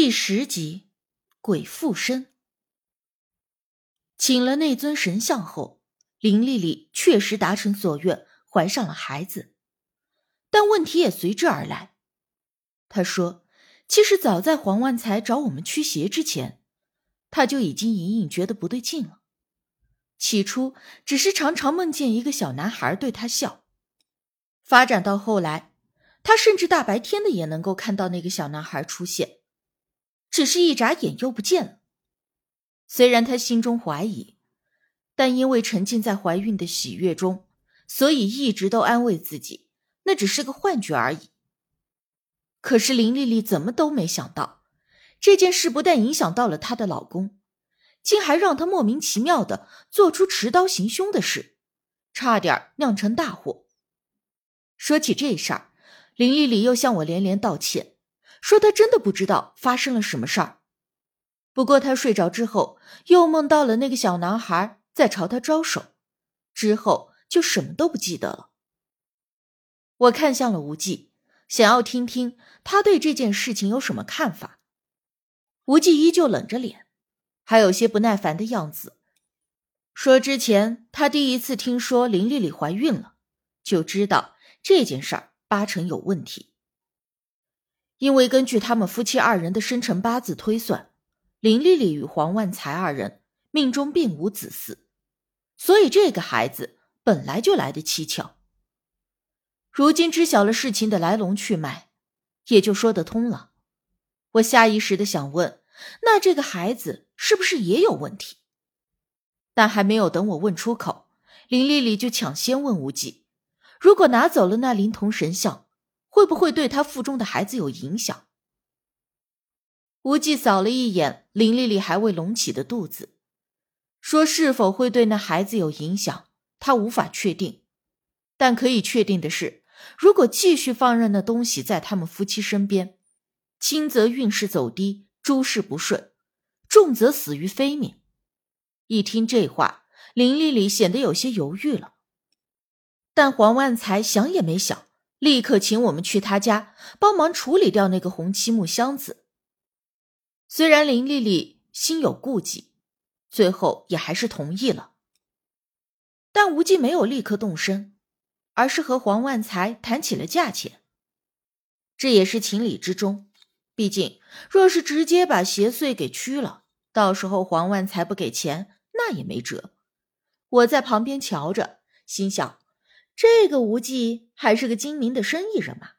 第十集，鬼附身。请了那尊神像后，林丽丽确实达成所愿，怀上了孩子。但问题也随之而来。她说：“其实早在黄万才找我们驱邪之前，她就已经隐隐觉得不对劲了。起初只是常常梦见一个小男孩对她笑，发展到后来，她甚至大白天的也能够看到那个小男孩出现。”只是一眨眼又不见了。虽然她心中怀疑，但因为沉浸在怀孕的喜悦中，所以一直都安慰自己，那只是个幻觉而已。可是林丽丽怎么都没想到，这件事不但影响到了她的老公，竟还让她莫名其妙的做出持刀行凶的事，差点酿成大祸。说起这事儿，林丽丽又向我连连道歉。说他真的不知道发生了什么事儿，不过他睡着之后又梦到了那个小男孩在朝他招手，之后就什么都不记得了。我看向了无忌，想要听听他对这件事情有什么看法。无忌依旧冷着脸，还有些不耐烦的样子，说之前他第一次听说林丽丽怀孕了，就知道这件事儿八成有问题。因为根据他们夫妻二人的生辰八字推算，林丽丽与黄万才二人命中并无子嗣，所以这个孩子本来就来得蹊跷。如今知晓了事情的来龙去脉，也就说得通了。我下意识的想问：那这个孩子是不是也有问题？但还没有等我问出口，林丽丽就抢先问无忌：如果拿走了那灵童神像？会不会对他腹中的孩子有影响？无忌扫了一眼林丽丽还未隆起的肚子，说：“是否会对那孩子有影响，他无法确定。但可以确定的是，如果继续放任那东西在他们夫妻身边，轻则运势走低，诸事不顺；重则死于非命。”一听这话，林丽丽显得有些犹豫了。但黄万才想也没想。立刻请我们去他家帮忙处理掉那个红漆木箱子。虽然林丽丽心有顾忌，最后也还是同意了。但无忌没有立刻动身，而是和黄万才谈起了价钱。这也是情理之中，毕竟若是直接把邪祟给驱了，到时候黄万才不给钱，那也没辙。我在旁边瞧着，心想。这个无忌还是个精明的生意人嘛。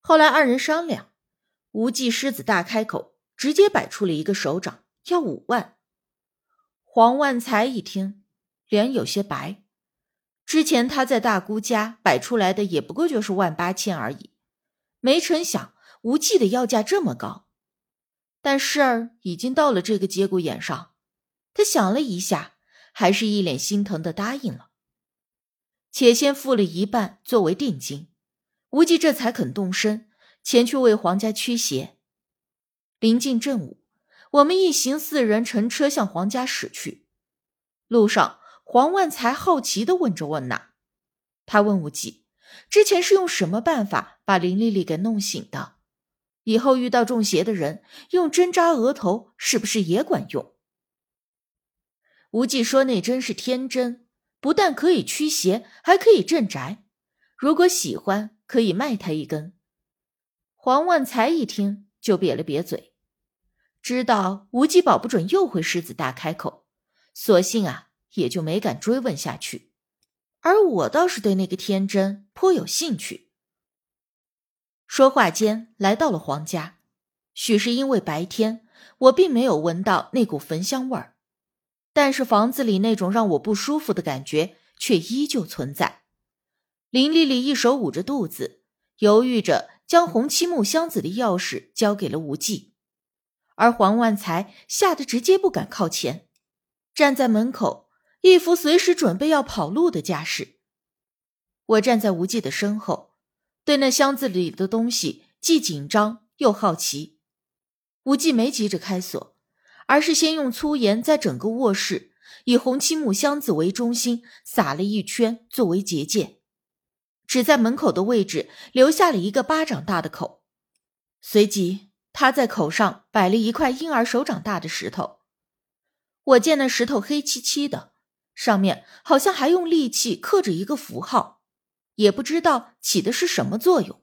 后来二人商量，无忌狮子大开口，直接摆出了一个手掌，要五万。黄万才一听，脸有些白。之前他在大姑家摆出来的也不过就是万八千而已，没成想无忌的要价这么高。但事儿已经到了这个节骨眼上，他想了一下，还是一脸心疼的答应了。且先付了一半作为定金，无忌这才肯动身前去为皇家驱邪。临近正午，我们一行四人乘车向皇家驶去。路上，黄万才好奇的问着问娜，他问无忌：“之前是用什么办法把林丽丽给弄醒的？以后遇到中邪的人，用针扎额头是不是也管用？”无忌说：“那针是天针。”不但可以驱邪，还可以镇宅。如果喜欢，可以卖他一根。黄万才一听就瘪了瘪嘴，知道无忌保不准又会狮子大开口，索性啊也就没敢追问下去。而我倒是对那个天真颇有兴趣。说话间来到了黄家，许是因为白天我并没有闻到那股焚香味儿。但是房子里那种让我不舒服的感觉却依旧存在。林丽丽一手捂着肚子，犹豫着将红漆木箱子的钥匙交给了无忌，而黄万才吓得直接不敢靠前，站在门口，一副随时准备要跑路的架势。我站在无忌的身后，对那箱子里的东西既紧张又好奇。无忌没急着开锁。而是先用粗盐在整个卧室以红漆木箱子为中心撒了一圈作为结界，只在门口的位置留下了一个巴掌大的口。随即，他在口上摆了一块婴儿手掌大的石头。我见那石头黑漆漆的，上面好像还用利器刻着一个符号，也不知道起的是什么作用。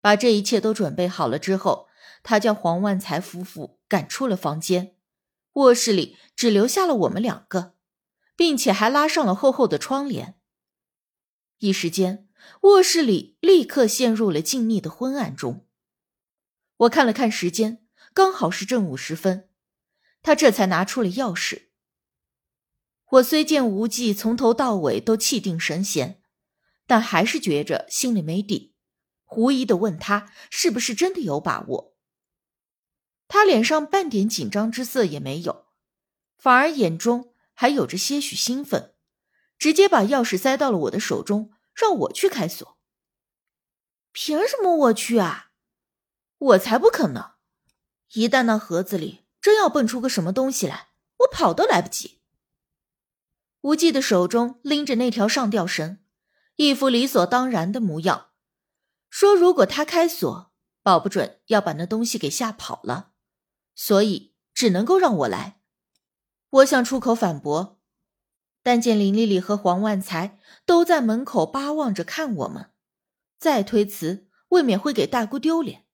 把这一切都准备好了之后，他将黄万才夫妇赶出了房间，卧室里只留下了我们两个，并且还拉上了厚厚的窗帘。一时间，卧室里立刻陷入了静谧的昏暗中。我看了看时间，刚好是正午时分。他这才拿出了钥匙。我虽见无忌从头到尾都气定神闲，但还是觉着心里没底，狐疑的问他是不是真的有把握。他脸上半点紧张之色也没有，反而眼中还有着些许兴奋，直接把钥匙塞到了我的手中，让我去开锁。凭什么我去啊？我才不肯呢！一旦那盒子里……真要蹦出个什么东西来，我跑都来不及。无忌的手中拎着那条上吊绳，一副理所当然的模样，说：“如果他开锁，保不准要把那东西给吓跑了，所以只能够让我来。”我想出口反驳，但见林丽丽和黄万才都在门口巴望着看我们，再推辞未免会给大姑丢脸，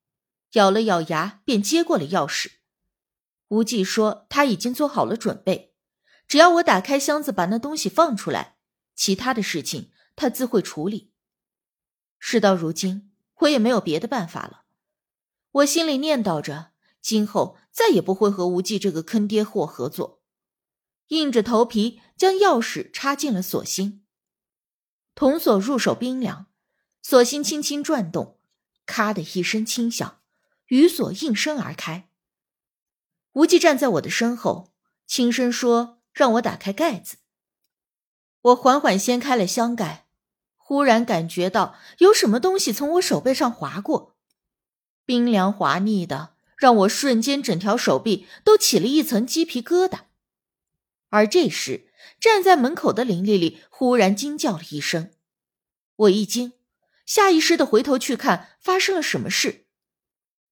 咬了咬牙便接过了钥匙。无忌说：“他已经做好了准备，只要我打开箱子，把那东西放出来，其他的事情他自会处理。”事到如今，我也没有别的办法了。我心里念叨着，今后再也不会和无忌这个坑爹货合作。硬着头皮将钥匙插进了锁芯，铜锁入手冰凉，锁芯轻轻转动，咔的一声轻响，鱼锁应声而开。无忌站在我的身后，轻声说：“让我打开盖子。”我缓缓掀开了箱盖，忽然感觉到有什么东西从我手背上划过，冰凉滑腻的，让我瞬间整条手臂都起了一层鸡皮疙瘩。而这时，站在门口的林丽丽忽然惊叫了一声，我一惊，下意识的回头去看发生了什么事。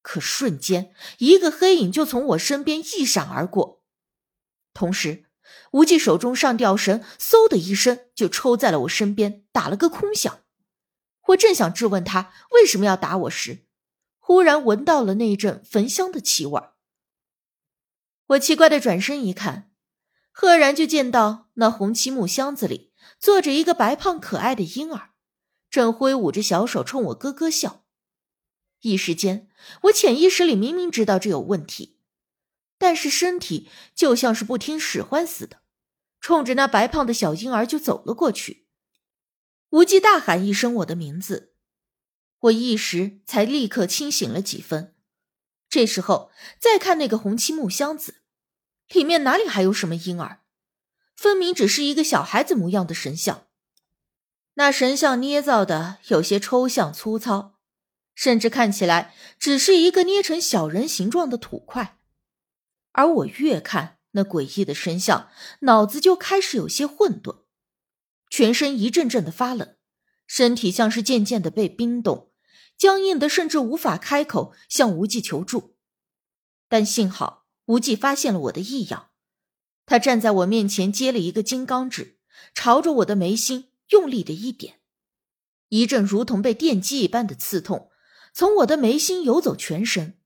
可瞬间，一个黑影就从我身边一闪而过，同时，无忌手中上吊绳嗖的一声就抽在了我身边，打了个空响。我正想质问他为什么要打我时，忽然闻到了那一阵焚香的气味。我奇怪的转身一看，赫然就见到那红漆木箱子里坐着一个白胖可爱的婴儿，正挥舞着小手冲我咯咯笑。一时间，我潜意识里明明知道这有问题，但是身体就像是不听使唤似的，冲着那白胖的小婴儿就走了过去。无忌大喊一声我的名字，我一时才立刻清醒了几分。这时候再看那个红漆木箱子，里面哪里还有什么婴儿？分明只是一个小孩子模样的神像。那神像捏造的有些抽象粗糙。甚至看起来只是一个捏成小人形状的土块，而我越看那诡异的神像，脑子就开始有些混沌，全身一阵阵的发冷，身体像是渐渐的被冰冻，僵硬的甚至无法开口向无忌求助。但幸好无忌发现了我的异样，他站在我面前接了一个金刚指，朝着我的眉心用力的一点，一阵如同被电击一般的刺痛。从我的眉心游走全身，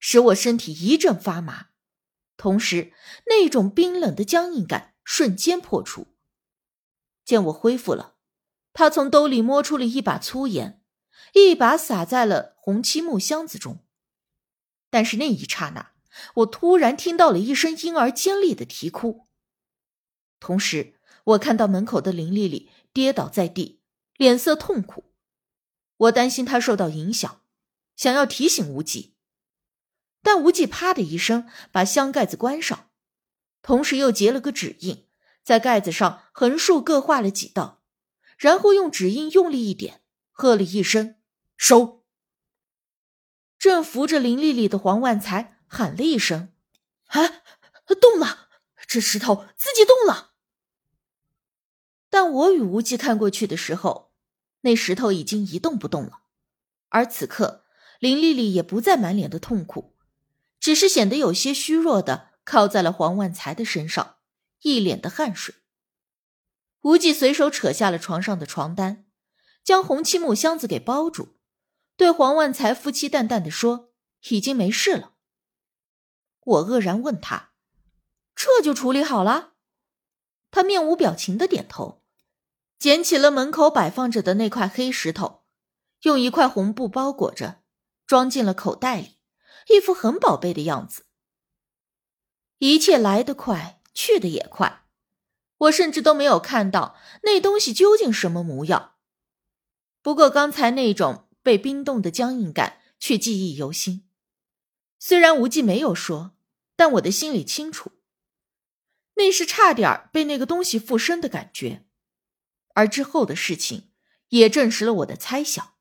使我身体一阵发麻，同时那种冰冷的僵硬感瞬间破除。见我恢复了，他从兜里摸出了一把粗盐，一把撒在了红漆木箱子中。但是那一刹那，我突然听到了一声婴儿尖利的啼哭，同时我看到门口的林丽丽跌倒在地，脸色痛苦。我担心她受到影响，想要提醒无忌，但无忌啪的一声把箱盖子关上，同时又结了个指印，在盖子上横竖各画了几道，然后用指印用力一点，喝了一声“收”。正扶着林丽丽的黄万才喊了一声：“啊，动了！这石头自己动了。”但我与无忌看过去的时候。那石头已经一动不动了，而此刻，林丽丽也不再满脸的痛苦，只是显得有些虚弱的靠在了黄万才的身上，一脸的汗水。无忌随手扯下了床上的床单，将红漆木箱子给包住，对黄万才夫妻淡淡的说：“已经没事了。”我愕然问他：“这就处理好了？”他面无表情的点头，捡起了门口摆放着的那块黑石头，用一块红布包裹着，装进了口袋里，一副很宝贝的样子。一切来得快，去的也快。我甚至都没有看到那东西究竟什么模样，不过刚才那种被冰冻的僵硬感却记忆犹新。虽然无忌没有说，但我的心里清楚，那是差点被那个东西附身的感觉。而之后的事情也证实了我的猜想。